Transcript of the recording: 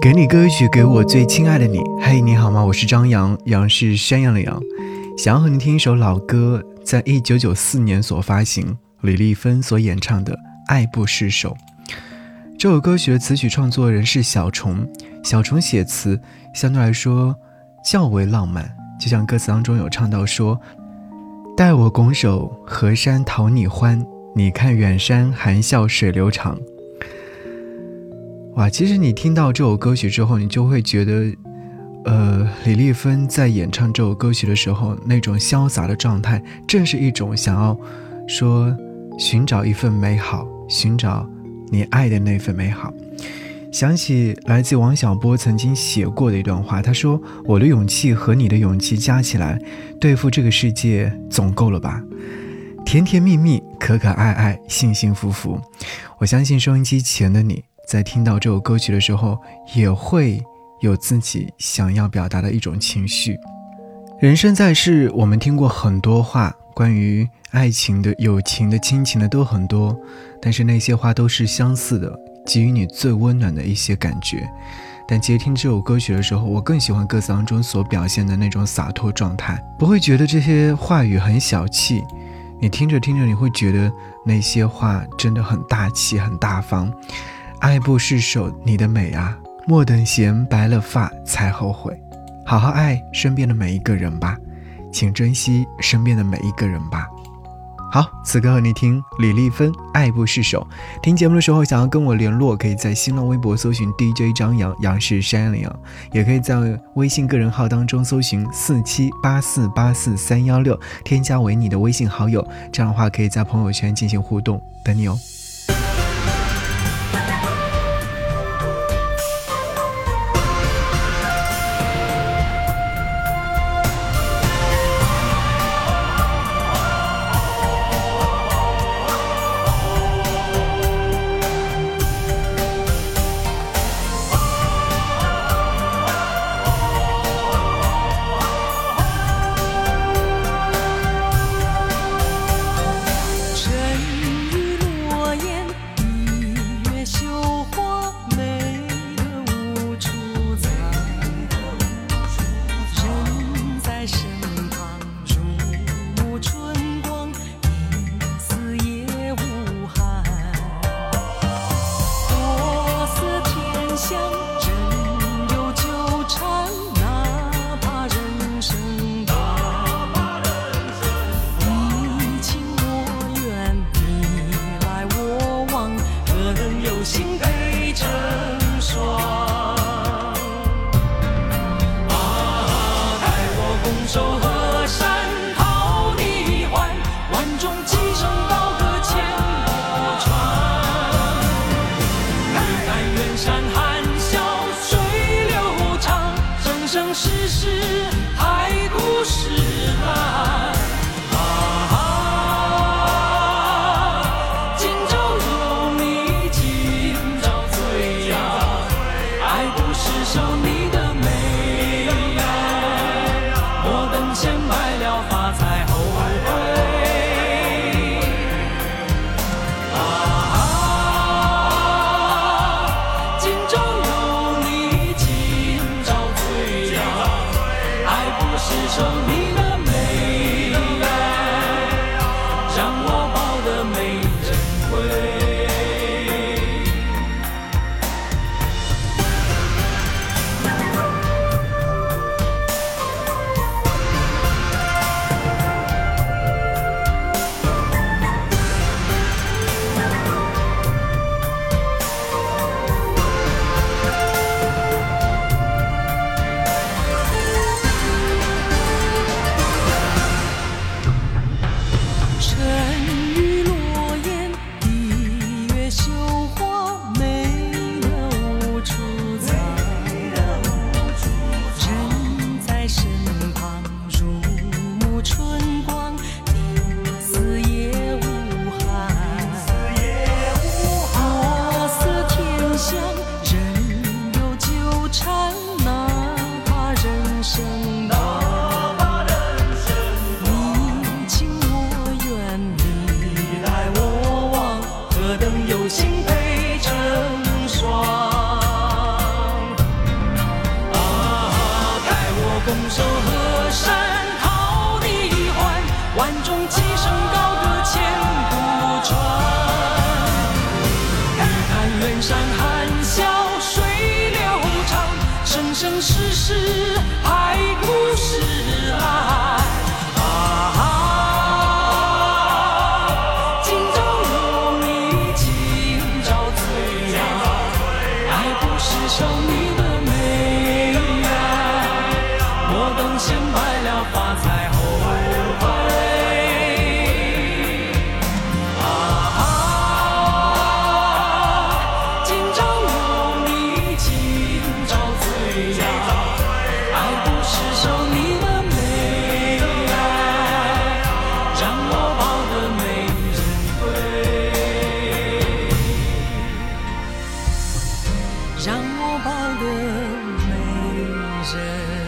给你歌曲，给我最亲爱的你。嘿，你好吗？我是张扬，杨是山羊的羊。想要和你听一首老歌，在一九九四年所发行，李丽芬所演唱的《爱不释手》。这首歌曲的词曲创作人是小虫，小虫写词相对来说较为浪漫，就像歌词当中有唱到说：“待我拱手河山讨你欢，你看远山含笑水流长。”哇，其实你听到这首歌曲之后，你就会觉得，呃，李丽芬在演唱这首歌曲的时候，那种潇洒的状态，正是一种想要说寻找一份美好，寻找你爱的那份美好。想起来自王小波曾经写过的一段话，他说：“我的勇气和你的勇气加起来，对付这个世界总够了吧？甜甜蜜蜜，可可爱爱，幸幸福福。我相信收音机前的你。”在听到这首歌曲的时候，也会有自己想要表达的一种情绪。人生在世，我们听过很多话，关于爱情的、友情的、亲情的都很多，但是那些话都是相似的，给予你最温暖的一些感觉。但接听这首歌曲的时候，我更喜欢歌词当中所表现的那种洒脱状态，不会觉得这些话语很小气。你听着听着，你会觉得那些话真的很大气、很大方。爱不释手，你的美啊！莫等闲白了发才后悔。好好爱身边的每一个人吧，请珍惜身边的每一个人吧。好，此刻和你听李丽芬《爱不释手》。听节目的时候，想要跟我联络，可以在新浪微博搜寻 DJ 张扬，杨是山羊，也可以在微信个人号当中搜寻四七八四八四三幺六，添加为你的微信好友。这样的话，可以在朋友圈进行互动，等你哦。这首河山桃李欢万众齐声高歌千古传。你看远山含笑水流长生生世世海枯石烂。让我抱得美人。